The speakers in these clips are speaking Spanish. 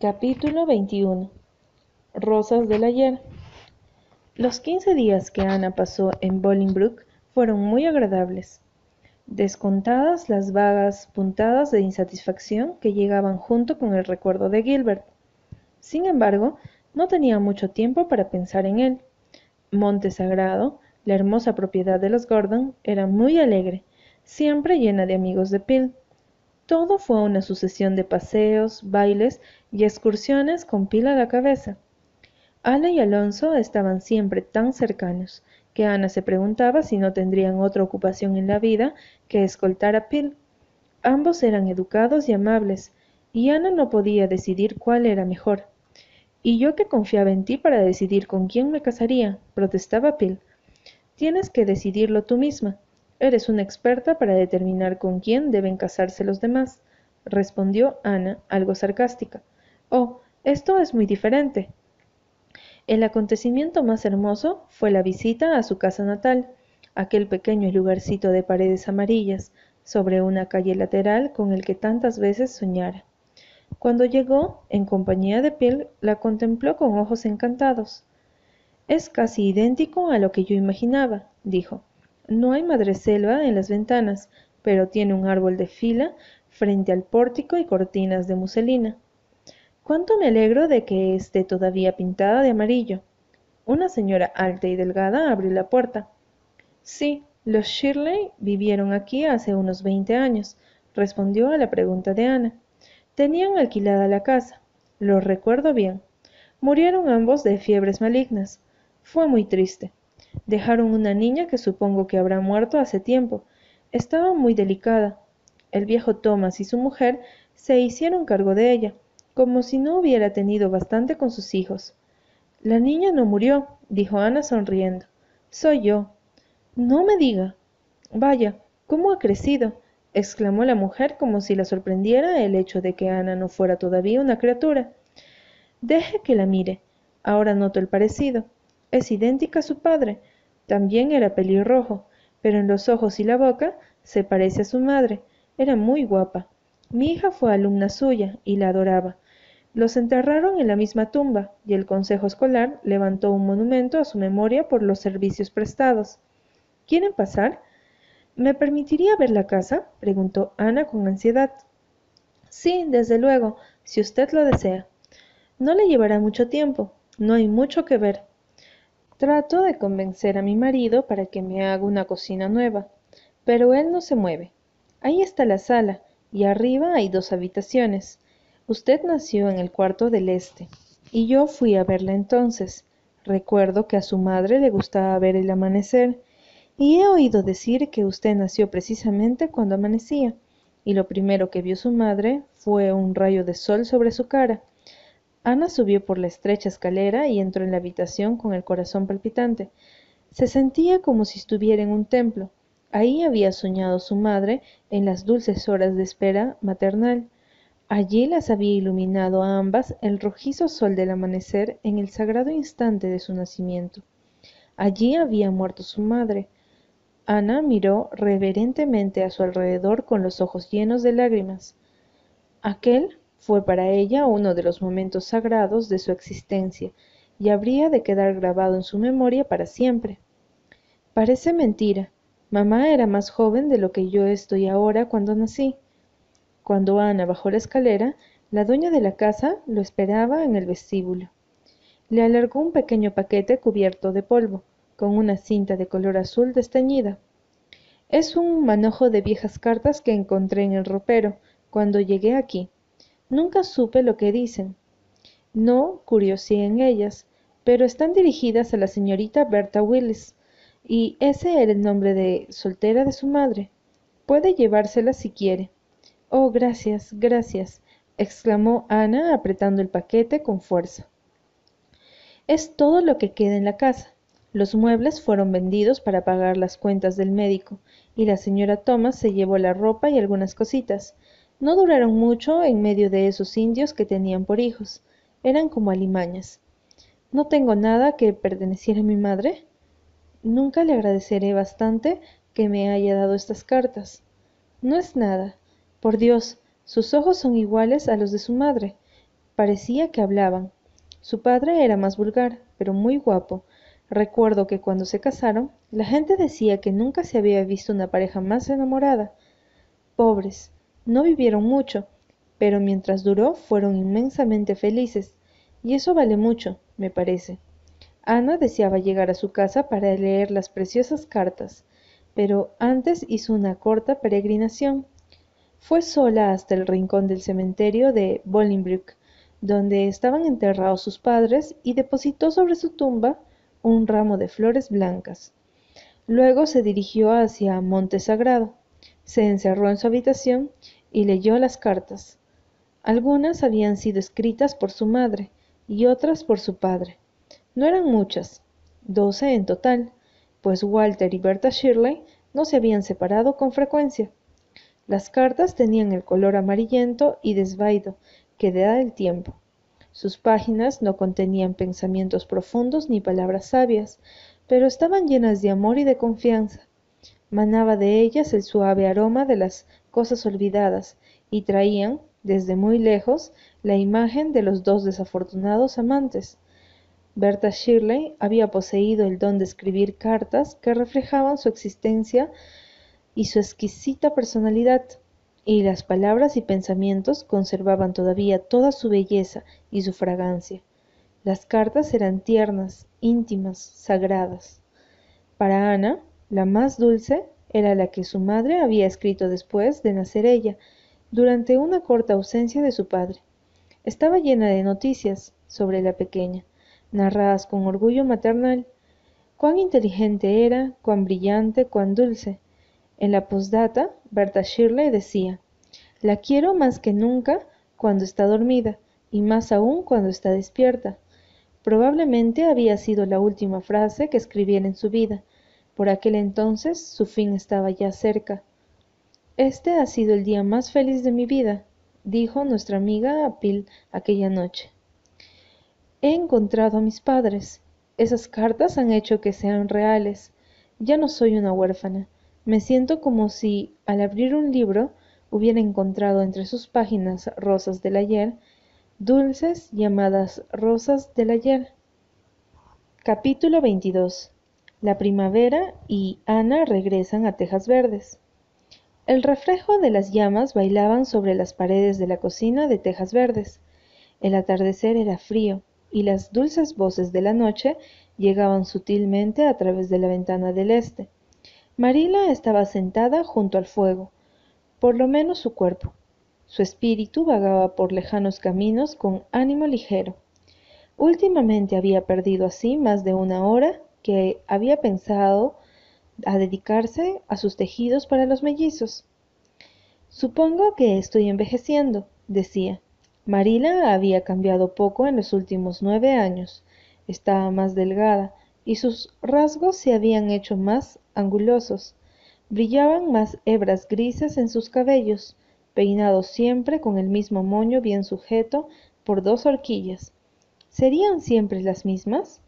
Capítulo 21 Rosas del ayer Los quince días que Ana pasó en Bolingbroke fueron muy agradables, descontadas las vagas puntadas de insatisfacción que llegaban junto con el recuerdo de Gilbert. Sin embargo, no tenía mucho tiempo para pensar en él. Monte Sagrado, la hermosa propiedad de los Gordon, era muy alegre, siempre llena de amigos de Peel todo fue una sucesión de paseos, bailes y excursiones con pila a la cabeza. Ana y Alonso estaban siempre tan cercanos que Ana se preguntaba si no tendrían otra ocupación en la vida que escoltar a Pil. Ambos eran educados y amables, y Ana no podía decidir cuál era mejor. Y yo que confiaba en ti para decidir con quién me casaría, protestaba Pil. Tienes que decidirlo tú misma. Eres una experta para determinar con quién deben casarse los demás, respondió Ana, algo sarcástica. Oh, esto es muy diferente. El acontecimiento más hermoso fue la visita a su casa natal, aquel pequeño lugarcito de paredes amarillas, sobre una calle lateral con el que tantas veces soñara. Cuando llegó, en compañía de Pil, la contempló con ojos encantados. Es casi idéntico a lo que yo imaginaba, dijo. No hay madreselva en las ventanas, pero tiene un árbol de fila frente al pórtico y cortinas de muselina. Cuánto me alegro de que esté todavía pintada de amarillo. Una señora alta y delgada abrió la puerta. Sí, los Shirley vivieron aquí hace unos veinte años, respondió a la pregunta de Ana. Tenían alquilada la casa. Lo recuerdo bien. Murieron ambos de fiebres malignas. Fue muy triste. Dejaron una niña que supongo que habrá muerto hace tiempo. Estaba muy delicada. El viejo Thomas y su mujer se hicieron cargo de ella, como si no hubiera tenido bastante con sus hijos. La niña no murió, dijo Ana sonriendo. Soy yo. No me diga. Vaya, ¿cómo ha crecido? exclamó la mujer como si la sorprendiera el hecho de que Ana no fuera todavía una criatura. Deje que la mire. Ahora noto el parecido. Es idéntica a su padre. También era pelirrojo, pero en los ojos y la boca se parece a su madre. Era muy guapa. Mi hija fue alumna suya y la adoraba. Los enterraron en la misma tumba y el consejo escolar levantó un monumento a su memoria por los servicios prestados. ¿Quieren pasar? ¿Me permitiría ver la casa? preguntó Ana con ansiedad. Sí, desde luego, si usted lo desea. No le llevará mucho tiempo. No hay mucho que ver. Trato de convencer a mi marido para que me haga una cocina nueva, pero él no se mueve. Ahí está la sala, y arriba hay dos habitaciones. Usted nació en el cuarto del este, y yo fui a verla entonces. Recuerdo que a su madre le gustaba ver el amanecer, y he oído decir que usted nació precisamente cuando amanecía, y lo primero que vio su madre fue un rayo de sol sobre su cara. Ana subió por la estrecha escalera y entró en la habitación con el corazón palpitante. Se sentía como si estuviera en un templo. Ahí había soñado su madre en las dulces horas de espera maternal. Allí las había iluminado a ambas el rojizo sol del amanecer en el sagrado instante de su nacimiento. Allí había muerto su madre. Ana miró reverentemente a su alrededor con los ojos llenos de lágrimas. Aquel fue para ella uno de los momentos sagrados de su existencia y habría de quedar grabado en su memoria para siempre. Parece mentira. Mamá era más joven de lo que yo estoy ahora cuando nací. Cuando Ana bajó la escalera, la dueña de la casa lo esperaba en el vestíbulo. Le alargó un pequeño paquete cubierto de polvo, con una cinta de color azul desteñida. Es un manojo de viejas cartas que encontré en el ropero cuando llegué aquí. Nunca supe lo que dicen. No curioseé en ellas, pero están dirigidas a la señorita Berta Willis, y ese era el nombre de soltera de su madre. Puede llevárselas si quiere. Oh, gracias, gracias, exclamó Ana apretando el paquete con fuerza. Es todo lo que queda en la casa. Los muebles fueron vendidos para pagar las cuentas del médico, y la señora Thomas se llevó la ropa y algunas cositas. No duraron mucho en medio de esos indios que tenían por hijos. Eran como alimañas. ¿No tengo nada que perteneciera a mi madre? Nunca le agradeceré bastante que me haya dado estas cartas. No es nada. Por Dios, sus ojos son iguales a los de su madre. parecía que hablaban. Su padre era más vulgar, pero muy guapo. Recuerdo que cuando se casaron, la gente decía que nunca se había visto una pareja más enamorada. Pobres, no vivieron mucho, pero mientras duró fueron inmensamente felices, y eso vale mucho, me parece. Ana deseaba llegar a su casa para leer las preciosas cartas, pero antes hizo una corta peregrinación. Fue sola hasta el rincón del cementerio de Bolingbroke, donde estaban enterrados sus padres, y depositó sobre su tumba un ramo de flores blancas. Luego se dirigió hacia Monte Sagrado, se encerró en su habitación y leyó las cartas. Algunas habían sido escritas por su madre y otras por su padre. No eran muchas, doce en total, pues Walter y Berta Shirley no se habían separado con frecuencia. Las cartas tenían el color amarillento y desvaído que da el tiempo. Sus páginas no contenían pensamientos profundos ni palabras sabias, pero estaban llenas de amor y de confianza. Manaba de ellas el suave aroma de las cosas olvidadas y traían, desde muy lejos, la imagen de los dos desafortunados amantes. Berta Shirley había poseído el don de escribir cartas que reflejaban su existencia y su exquisita personalidad, y las palabras y pensamientos conservaban todavía toda su belleza y su fragancia. Las cartas eran tiernas, íntimas, sagradas. Para Ana, la más dulce era la que su madre había escrito después de nacer ella, durante una corta ausencia de su padre. Estaba llena de noticias sobre la pequeña, narradas con orgullo maternal. Cuán inteligente era, cuán brillante, cuán dulce. En la postdata, Berta Shirley decía, la quiero más que nunca cuando está dormida y más aún cuando está despierta. Probablemente había sido la última frase que escribiera en su vida. Por aquel entonces su fin estaba ya cerca. Este ha sido el día más feliz de mi vida, dijo nuestra amiga Apil aquella noche. He encontrado a mis padres. Esas cartas han hecho que sean reales. Ya no soy una huérfana. Me siento como si, al abrir un libro, hubiera encontrado entre sus páginas rosas del ayer, dulces llamadas rosas del ayer. Capítulo 22. La primavera y Ana regresan a Tejas Verdes. El reflejo de las llamas bailaban sobre las paredes de la cocina de Tejas Verdes. El atardecer era frío, y las dulces voces de la noche llegaban sutilmente a través de la ventana del este. Marila estaba sentada junto al fuego, por lo menos su cuerpo. Su espíritu vagaba por lejanos caminos con ánimo ligero. Últimamente había perdido así más de una hora que había pensado a dedicarse a sus tejidos para los mellizos. Supongo que estoy envejeciendo, decía. Marila había cambiado poco en los últimos nueve años. Estaba más delgada y sus rasgos se habían hecho más angulosos. Brillaban más hebras grises en sus cabellos, peinados siempre con el mismo moño bien sujeto por dos horquillas. ¿Serían siempre las mismas?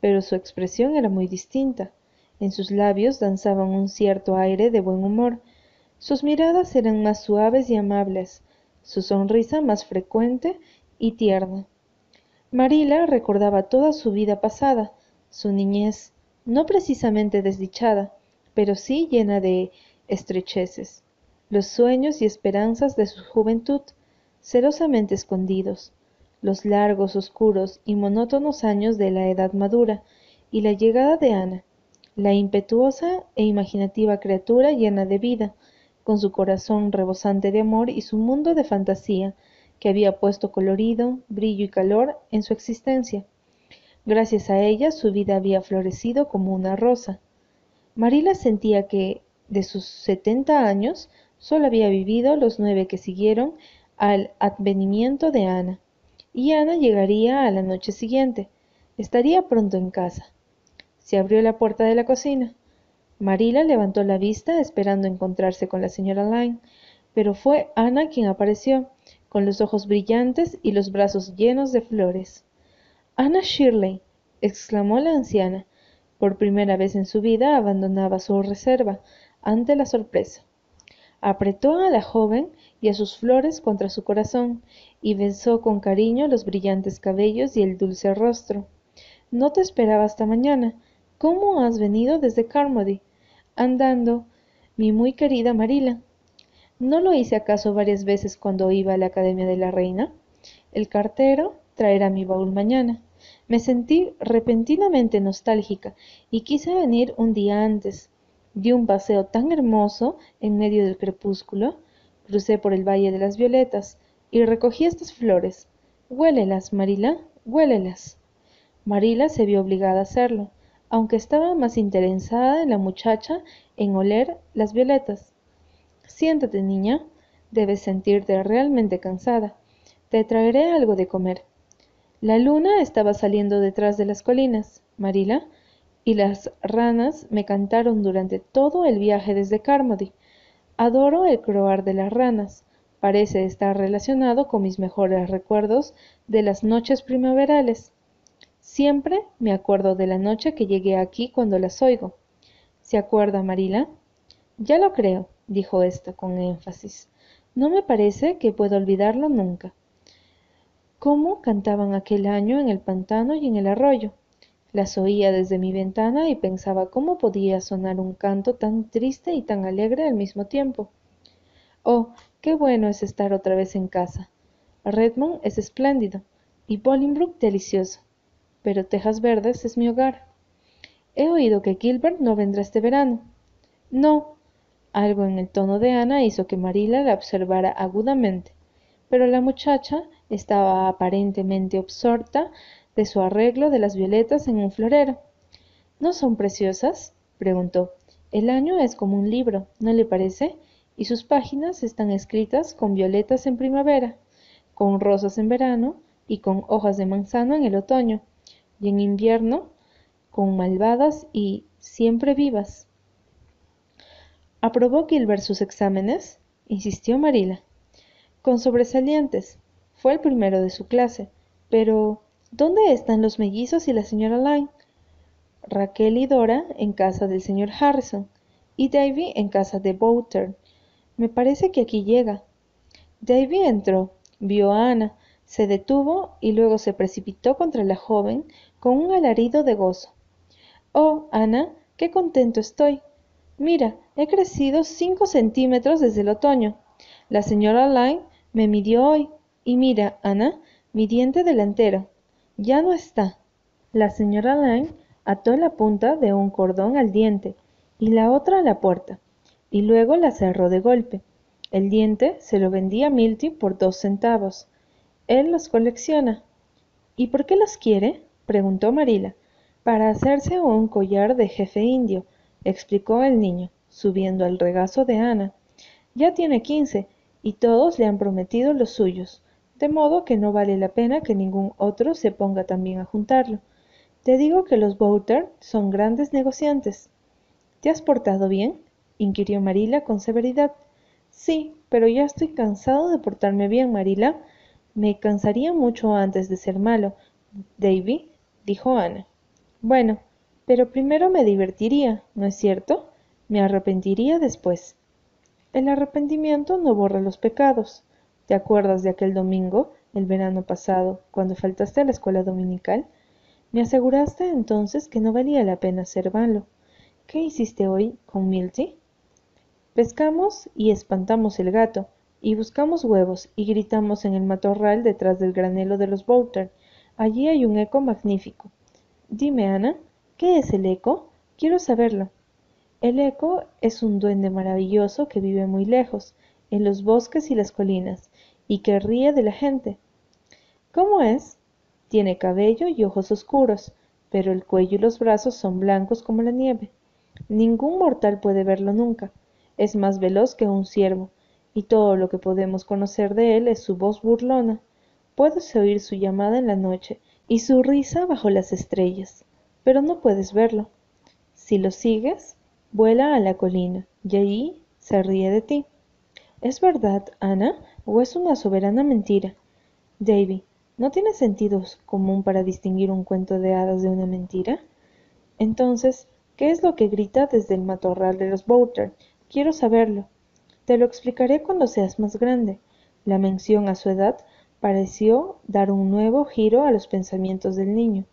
Pero su expresión era muy distinta. En sus labios danzaban un cierto aire de buen humor. Sus miradas eran más suaves y amables, su sonrisa más frecuente y tierna. Marila recordaba toda su vida pasada, su niñez, no precisamente desdichada, pero sí llena de estrecheces, los sueños y esperanzas de su juventud, celosamente escondidos, los largos, oscuros y monótonos años de la edad madura, y la llegada de Ana, la impetuosa e imaginativa criatura llena de vida, con su corazón rebosante de amor y su mundo de fantasía, que había puesto colorido, brillo y calor en su existencia. Gracias a ella su vida había florecido como una rosa. Marila sentía que, de sus setenta años, solo había vivido los nueve que siguieron al advenimiento de Ana, y Ana llegaría a la noche siguiente. Estaría pronto en casa. Se abrió la puerta de la cocina. Marila levantó la vista esperando encontrarse con la señora Lyne, pero fue Ana quien apareció, con los ojos brillantes y los brazos llenos de flores. Ana Shirley, exclamó la anciana. Por primera vez en su vida abandonaba su reserva ante la sorpresa. Apretó a la joven y a sus flores contra su corazón, y besó con cariño los brillantes cabellos y el dulce rostro. No te esperaba hasta mañana. ¿Cómo has venido desde Carmody? Andando, mi muy querida Marila. ¿No lo hice acaso varias veces cuando iba a la Academia de la Reina? El cartero traerá mi baúl mañana. Me sentí repentinamente nostálgica y quise venir un día antes. Di un paseo tan hermoso en medio del crepúsculo, crucé por el Valle de las Violetas y recogí estas flores. Huélelas, Marila, huélelas. Marila se vio obligada a hacerlo, aunque estaba más interesada en la muchacha en oler las violetas. Siéntate, niña, debes sentirte realmente cansada. Te traeré algo de comer. La luna estaba saliendo detrás de las colinas, Marila, y las ranas me cantaron durante todo el viaje desde Carmody. Adoro el croar de las ranas. Parece estar relacionado con mis mejores recuerdos de las noches primaverales. Siempre me acuerdo de la noche que llegué aquí cuando las oigo. ¿Se acuerda, Marila? Ya lo creo, dijo ésta con énfasis. No me parece que pueda olvidarlo nunca cómo cantaban aquel año en el pantano y en el arroyo. Las oía desde mi ventana y pensaba cómo podía sonar un canto tan triste y tan alegre al mismo tiempo. Oh, qué bueno es estar otra vez en casa. Redmond es espléndido y Bolingbroke delicioso, pero Tejas Verdes es mi hogar. He oído que Gilbert no vendrá este verano. No. Algo en el tono de Ana hizo que Marila la observara agudamente, pero la muchacha estaba aparentemente absorta de su arreglo de las violetas en un florero. ¿No son preciosas? preguntó. El año es como un libro, ¿no le parece? Y sus páginas están escritas con violetas en primavera, con rosas en verano y con hojas de manzano en el otoño, y en invierno con malvadas y siempre vivas. ¿Aprobó Gilbert sus exámenes? insistió Marila. Con sobresalientes, fue el primero de su clase. Pero, ¿dónde están los mellizos y la señora Lyne? Raquel y Dora en casa del señor Harrison y Davy en casa de Bowter. Me parece que aquí llega. Davy entró, vio a Ana, se detuvo y luego se precipitó contra la joven con un alarido de gozo. Oh, Ana, qué contento estoy. Mira, he crecido cinco centímetros desde el otoño. La señora Lyne me midió hoy y mira, Ana, mi diente delantero. Ya no está. La señora Lang ató la punta de un cordón al diente y la otra a la puerta, y luego la cerró de golpe. El diente se lo vendía a Milty por dos centavos. Él los colecciona. ¿Y por qué los quiere? preguntó Marila. Para hacerse un collar de jefe indio, explicó el niño, subiendo al regazo de Ana. Ya tiene quince, y todos le han prometido los suyos de modo que no vale la pena que ningún otro se ponga también a juntarlo. Te digo que los Bowter son grandes negociantes. ¿Te has portado bien? inquirió Marila con severidad. Sí, pero ya estoy cansado de portarme bien, Marila. Me cansaría mucho antes de ser malo, Davy, dijo Ana. Bueno, pero primero me divertiría, ¿no es cierto? Me arrepentiría después. El arrepentimiento no borra los pecados. ¿Te acuerdas de aquel domingo, el verano pasado, cuando faltaste a la escuela dominical? Me aseguraste entonces que no valía la pena ser malo. ¿Qué hiciste hoy con Milty? Pescamos y espantamos el gato, y buscamos huevos, y gritamos en el matorral detrás del granelo de los Bowter. Allí hay un eco magnífico. Dime, Ana, ¿qué es el eco? Quiero saberlo. El eco es un duende maravilloso que vive muy lejos, en los bosques y las colinas, y que ríe de la gente. ¿Cómo es? Tiene cabello y ojos oscuros, pero el cuello y los brazos son blancos como la nieve. Ningún mortal puede verlo nunca. Es más veloz que un ciervo, y todo lo que podemos conocer de él es su voz burlona. Puedes oír su llamada en la noche y su risa bajo las estrellas, pero no puedes verlo. Si lo sigues, vuela a la colina y allí se ríe de ti. ¿Es verdad, Ana, o es una soberana mentira? Davy, ¿no tiene sentido común para distinguir un cuento de hadas de una mentira? Entonces, ¿qué es lo que grita desde el matorral de los Bowter? Quiero saberlo. Te lo explicaré cuando seas más grande. La mención a su edad pareció dar un nuevo giro a los pensamientos del niño,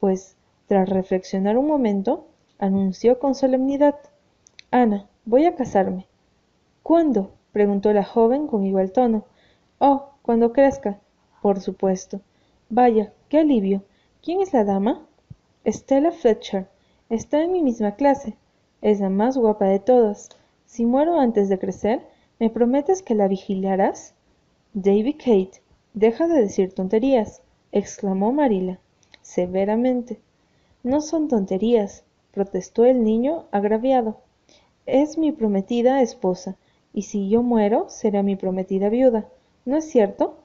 pues, tras reflexionar un momento, anunció con solemnidad Ana, voy a casarme. ¿Cuándo? Preguntó la joven con igual tono. Oh, cuando crezca. Por supuesto. Vaya, qué alivio. ¿Quién es la dama? Stella Fletcher. Está en mi misma clase. Es la más guapa de todas. Si muero antes de crecer, ¿me prometes que la vigilarás? David Kate, deja de decir tonterías, exclamó Marila, severamente. No son tonterías, protestó el niño agraviado. Es mi prometida esposa, y si yo muero, será mi prometida viuda, ¿no es cierto?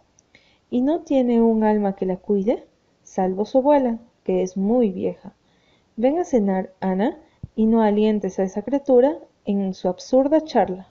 ¿Y no tiene un alma que la cuide? Salvo su abuela, que es muy vieja. Ven a cenar, Ana, y no alientes a esa criatura en su absurda charla.